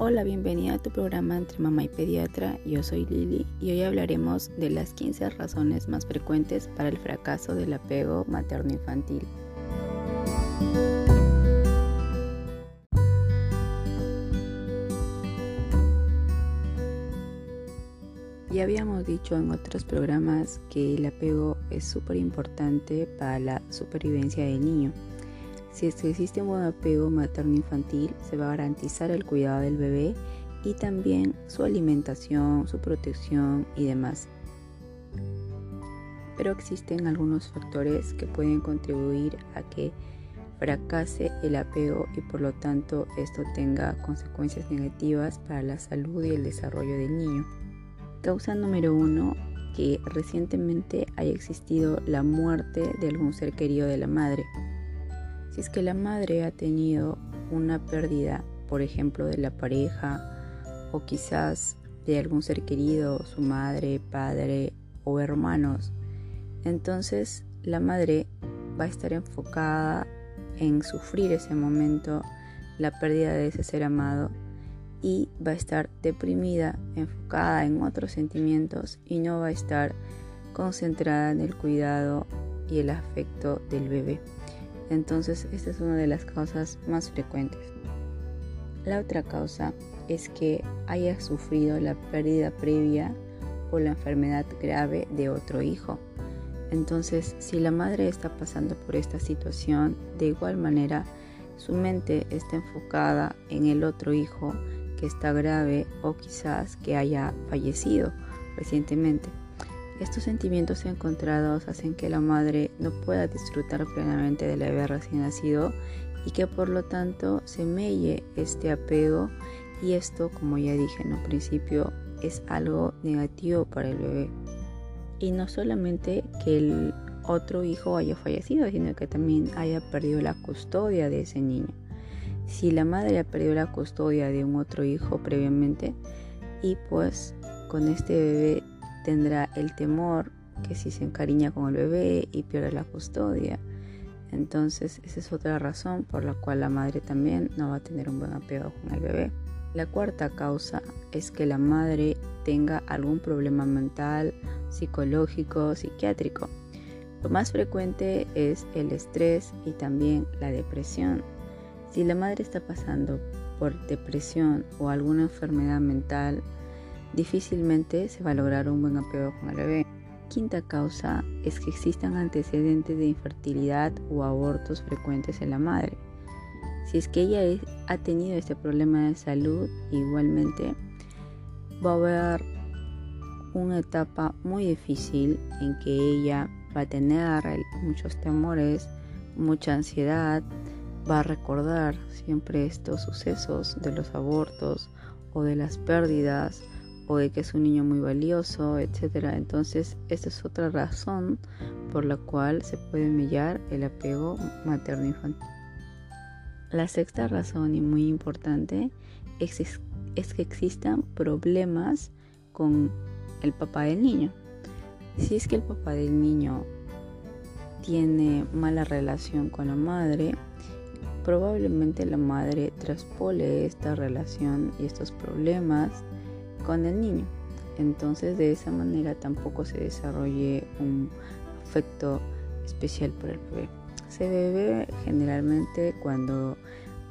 Hola, bienvenida a tu programa entre mamá y pediatra. Yo soy Lili y hoy hablaremos de las 15 razones más frecuentes para el fracaso del apego materno-infantil. Ya habíamos dicho en otros programas que el apego es súper importante para la supervivencia del niño. Si existe un buen apego materno-infantil, se va a garantizar el cuidado del bebé y también su alimentación, su protección y demás. Pero existen algunos factores que pueden contribuir a que fracase el apego y por lo tanto esto tenga consecuencias negativas para la salud y el desarrollo del niño. Causa número uno, que recientemente haya existido la muerte de algún ser querido de la madre. Es que la madre ha tenido una pérdida, por ejemplo, de la pareja o quizás de algún ser querido, su madre, padre o hermanos, entonces la madre va a estar enfocada en sufrir ese momento, la pérdida de ese ser amado y va a estar deprimida, enfocada en otros sentimientos y no va a estar concentrada en el cuidado y el afecto del bebé. Entonces, esta es una de las causas más frecuentes. La otra causa es que haya sufrido la pérdida previa o la enfermedad grave de otro hijo. Entonces, si la madre está pasando por esta situación, de igual manera, su mente está enfocada en el otro hijo que está grave o quizás que haya fallecido recientemente. Estos sentimientos encontrados hacen que la madre no pueda disfrutar plenamente del bebé recién nacido y que por lo tanto se melle este apego y esto, como ya dije en un principio, es algo negativo para el bebé. Y no solamente que el otro hijo haya fallecido, sino que también haya perdido la custodia de ese niño si la madre ha perdido la custodia de un otro hijo previamente y pues con este bebé tendrá el temor que si se encariña con el bebé y pierde la custodia. Entonces esa es otra razón por la cual la madre también no va a tener un buen apego con el bebé. La cuarta causa es que la madre tenga algún problema mental, psicológico, psiquiátrico. Lo más frecuente es el estrés y también la depresión. Si la madre está pasando por depresión o alguna enfermedad mental, difícilmente se va a lograr un buen apego con el bebé. Quinta causa es que existan antecedentes de infertilidad o abortos frecuentes en la madre. Si es que ella ha tenido este problema de salud, igualmente va a haber una etapa muy difícil en que ella va a tener muchos temores, mucha ansiedad, va a recordar siempre estos sucesos de los abortos o de las pérdidas o de que es un niño muy valioso, etc. Entonces, esta es otra razón por la cual se puede mellar el apego materno-infantil. La sexta razón y muy importante es, es que existan problemas con el papá del niño. Si es que el papá del niño tiene mala relación con la madre, probablemente la madre traspole esta relación y estos problemas con el niño. Entonces de esa manera tampoco se desarrolle un afecto especial por el bebé. Se bebe generalmente cuando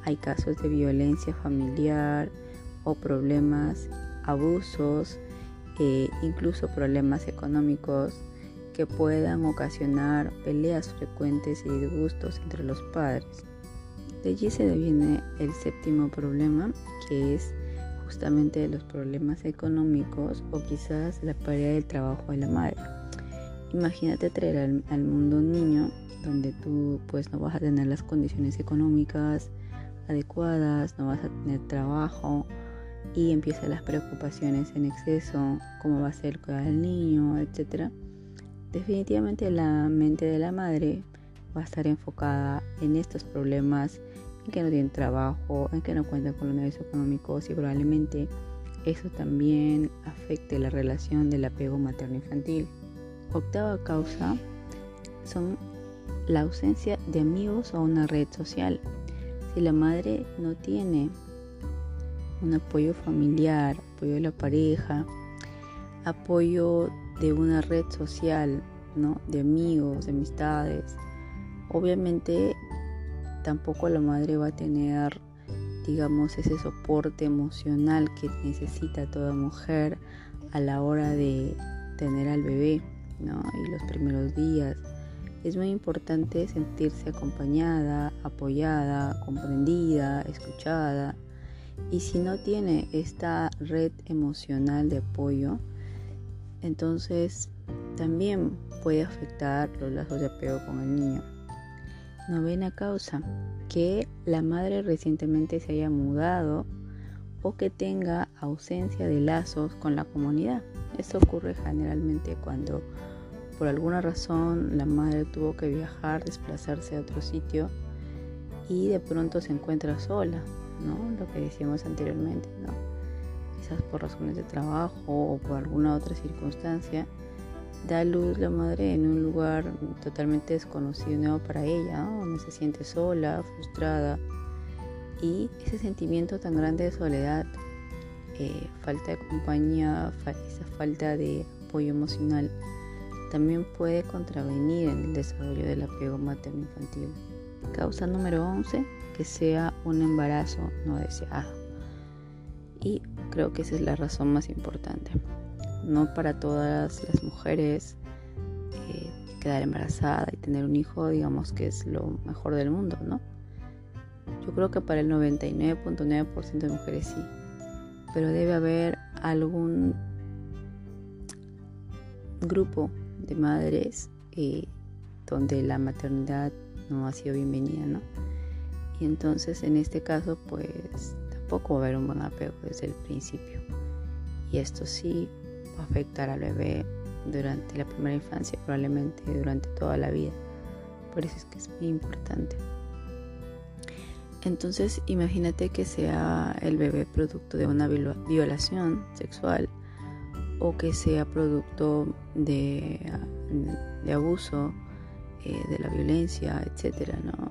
hay casos de violencia familiar o problemas, abusos, e incluso problemas económicos que puedan ocasionar peleas frecuentes y disgustos entre los padres. De allí se deviene el séptimo problema, que es justamente los problemas económicos o quizás la pérdida del trabajo de la madre. Imagínate traer al, mundo un niño donde tú pues no vas a tener las condiciones económicas adecuadas, no vas a tener trabajo y empiezan las preocupaciones en exceso, cómo va a ser cuidar al niño, etc. Definitivamente la mente de la madre va a estar enfocada en estos problemas, que no tiene trabajo, en que no cuenta con los medios económicos y probablemente eso también afecte la relación del apego materno-infantil. Octava causa son la ausencia de amigos o una red social. Si la madre no tiene un apoyo familiar, apoyo de la pareja, apoyo de una red social, ¿no? De amigos, de amistades. Obviamente tampoco la madre va a tener, digamos, ese soporte emocional que necesita toda mujer a la hora de tener al bebé, ¿no? Y los primeros días. Es muy importante sentirse acompañada, apoyada, comprendida, escuchada. Y si no tiene esta red emocional de apoyo, entonces también puede afectar los lazos de apego con el niño. Novena causa, que la madre recientemente se haya mudado o que tenga ausencia de lazos con la comunidad. Esto ocurre generalmente cuando por alguna razón la madre tuvo que viajar, desplazarse a otro sitio y de pronto se encuentra sola, ¿no? Lo que decíamos anteriormente, ¿no? Quizás por razones de trabajo o por alguna otra circunstancia, da luz la madre en un lugar totalmente desconocido, nuevo para ella, donde se siente sola, frustrada y ese sentimiento tan grande de soledad, eh, falta de compañía, esa falta de apoyo emocional, también puede contravenir en el desarrollo del apego materno-infantil. Causa número 11, que sea un embarazo no deseado. Y creo que esa es la razón más importante. No para todas las mujeres eh, quedar embarazada y tener un hijo, digamos que es lo mejor del mundo, ¿no? Yo creo que para el 99.9% de mujeres sí, pero debe haber algún grupo de madres eh, donde la maternidad no ha sido bienvenida, ¿no? Y entonces en este caso pues tampoco va a haber un buen apego desde el principio. Y esto sí afectar al bebé durante la primera infancia, probablemente durante toda la vida. Por eso es que es muy importante. Entonces imagínate que sea el bebé producto de una violación sexual o que sea producto de, abuso, eh, de la violencia, etcétera, ¿no?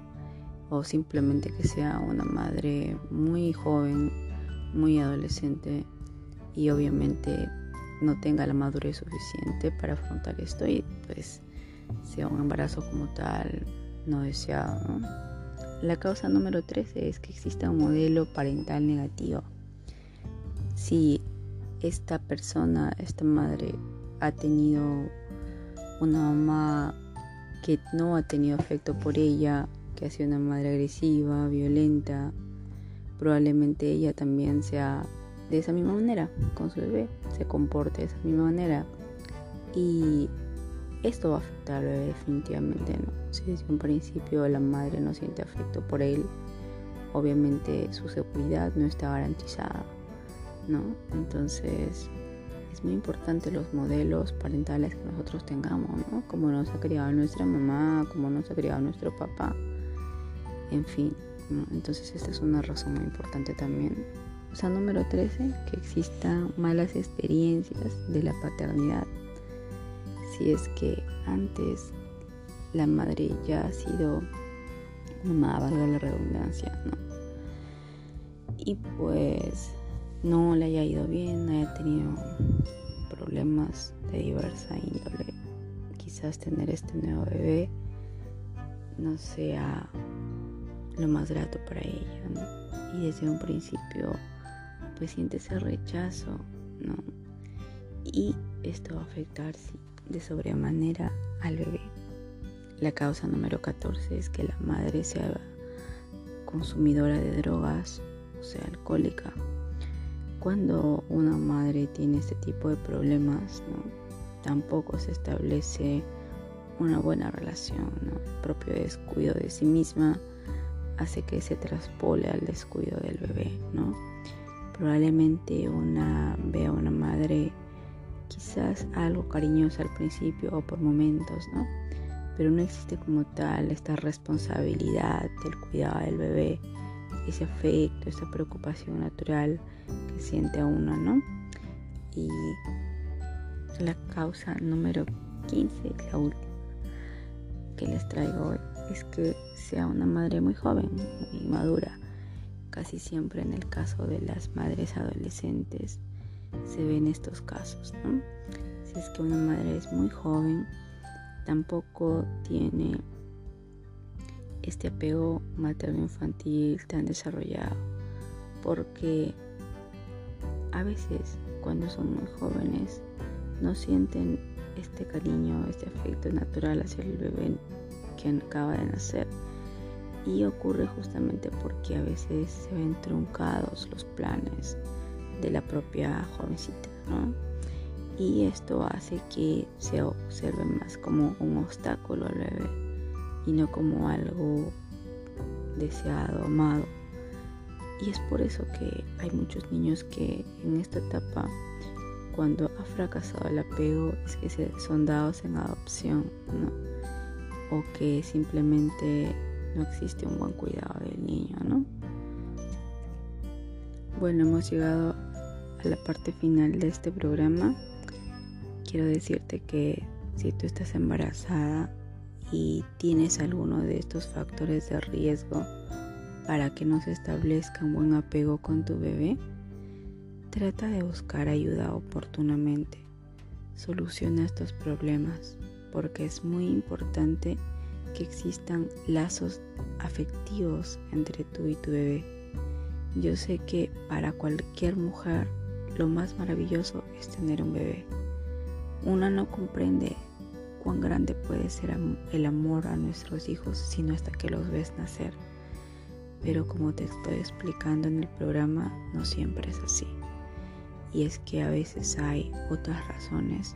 O simplemente que sea una madre muy joven, muy adolescente y obviamente no tenga la madurez suficiente para afrontar esto y pues sea un embarazo como tal no deseado, ¿no? La causa número 13 es que exista un modelo parental negativo. Si esta persona, esta madre, ha tenido una mamá que no ha tenido afecto por ella, que ha sido una madre agresiva, violenta, probablemente ella también sea de esa misma manera con su bebé, se comporte de esa misma manera. Y esto va a afectar al bebé definitivamente, ¿no? Si desde un principio la madre no siente afecto por él, obviamente su seguridad no está garantizada, ¿no? Entonces es muy importante los modelos parentales que nosotros tengamos, ¿no? Como nos ha criado nuestra mamá, como nos ha criado nuestro papá, en fin, Entonces esta es una razón muy importante también. O sea, número 13, que existan malas experiencias de la paternidad si es que antes la madre ya ha sido mamá, valga la redundancia, ¿no? Y pues no le haya ido bien, haya tenido problemas de diversa índole. Quizás tener este nuevo bebé no sea lo más grato para ella, ¿no? Y desde un principio pues siente ese rechazo, ¿no? Y esto va a afectar sí, de sobremanera al bebé. La causa número 14 es que la madre sea consumidora de drogas, o sea, alcohólica. Cuando una madre tiene este tipo de problemas, tampoco se establece una buena relación. El propio descuido de sí misma hace que se traspole al descuido del bebé. ¿no? Probablemente una vea una madre quizás algo cariñoso al principio o por momentos, ¿no? Pero no existe como tal esta responsabilidad del cuidado del bebé, ese afecto, esa preocupación natural que siente uno, ¿no? Y la causa número 15, la última que les traigo hoy, es que sea una madre muy joven, muy madura, casi siempre en el caso de las madres adolescentes se ven estos casos. Si es que una madre es muy joven, tampoco tiene este apego materno-infantil tan desarrollado, porque a veces cuando son muy jóvenes no sienten este cariño, este afecto natural hacia el bebé que acaba de nacer. Y ocurre justamente porque a veces se ven truncados los planes de la propia jovencita, ¿no? Y esto hace que se observe más como un obstáculo al bebé y no como algo deseado, amado. Y es por eso que hay muchos niños que en esta etapa, cuando ha fracasado el apego, es que son dados en adopción, ¿no? O que simplemente no existe un buen cuidado del niño, ¿no? Bueno, hemos llegado a la parte final de este programa. Quiero decirte que si tú estás embarazada y tienes alguno de estos factores de riesgo para que no se establezca un buen apego con tu bebé, trata de buscar ayuda oportunamente. Soluciona estos problemas porque es muy importante que existan lazos afectivos entre tú y tu bebé. Yo sé que para cualquier mujer lo más maravilloso es tener un bebé. Una no comprende cuán grande puede ser el amor a nuestros hijos sino hasta que los ves nacer. Pero como te estoy explicando en el programa, no siempre es así. Y es que a veces hay otras razones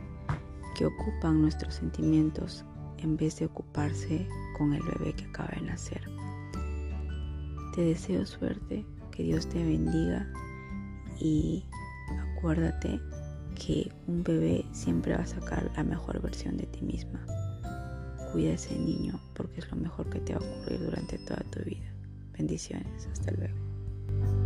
que ocupan nuestros sentimientos en vez de ocuparse con el bebé que acaba de nacer. Te deseo suerte, que Dios te bendiga y acuérdate que un bebé siempre va a sacar la mejor versión de ti misma. Cuida a ese niño porque es lo mejor que te va a ocurrir durante toda tu vida. Bendiciones, hasta luego.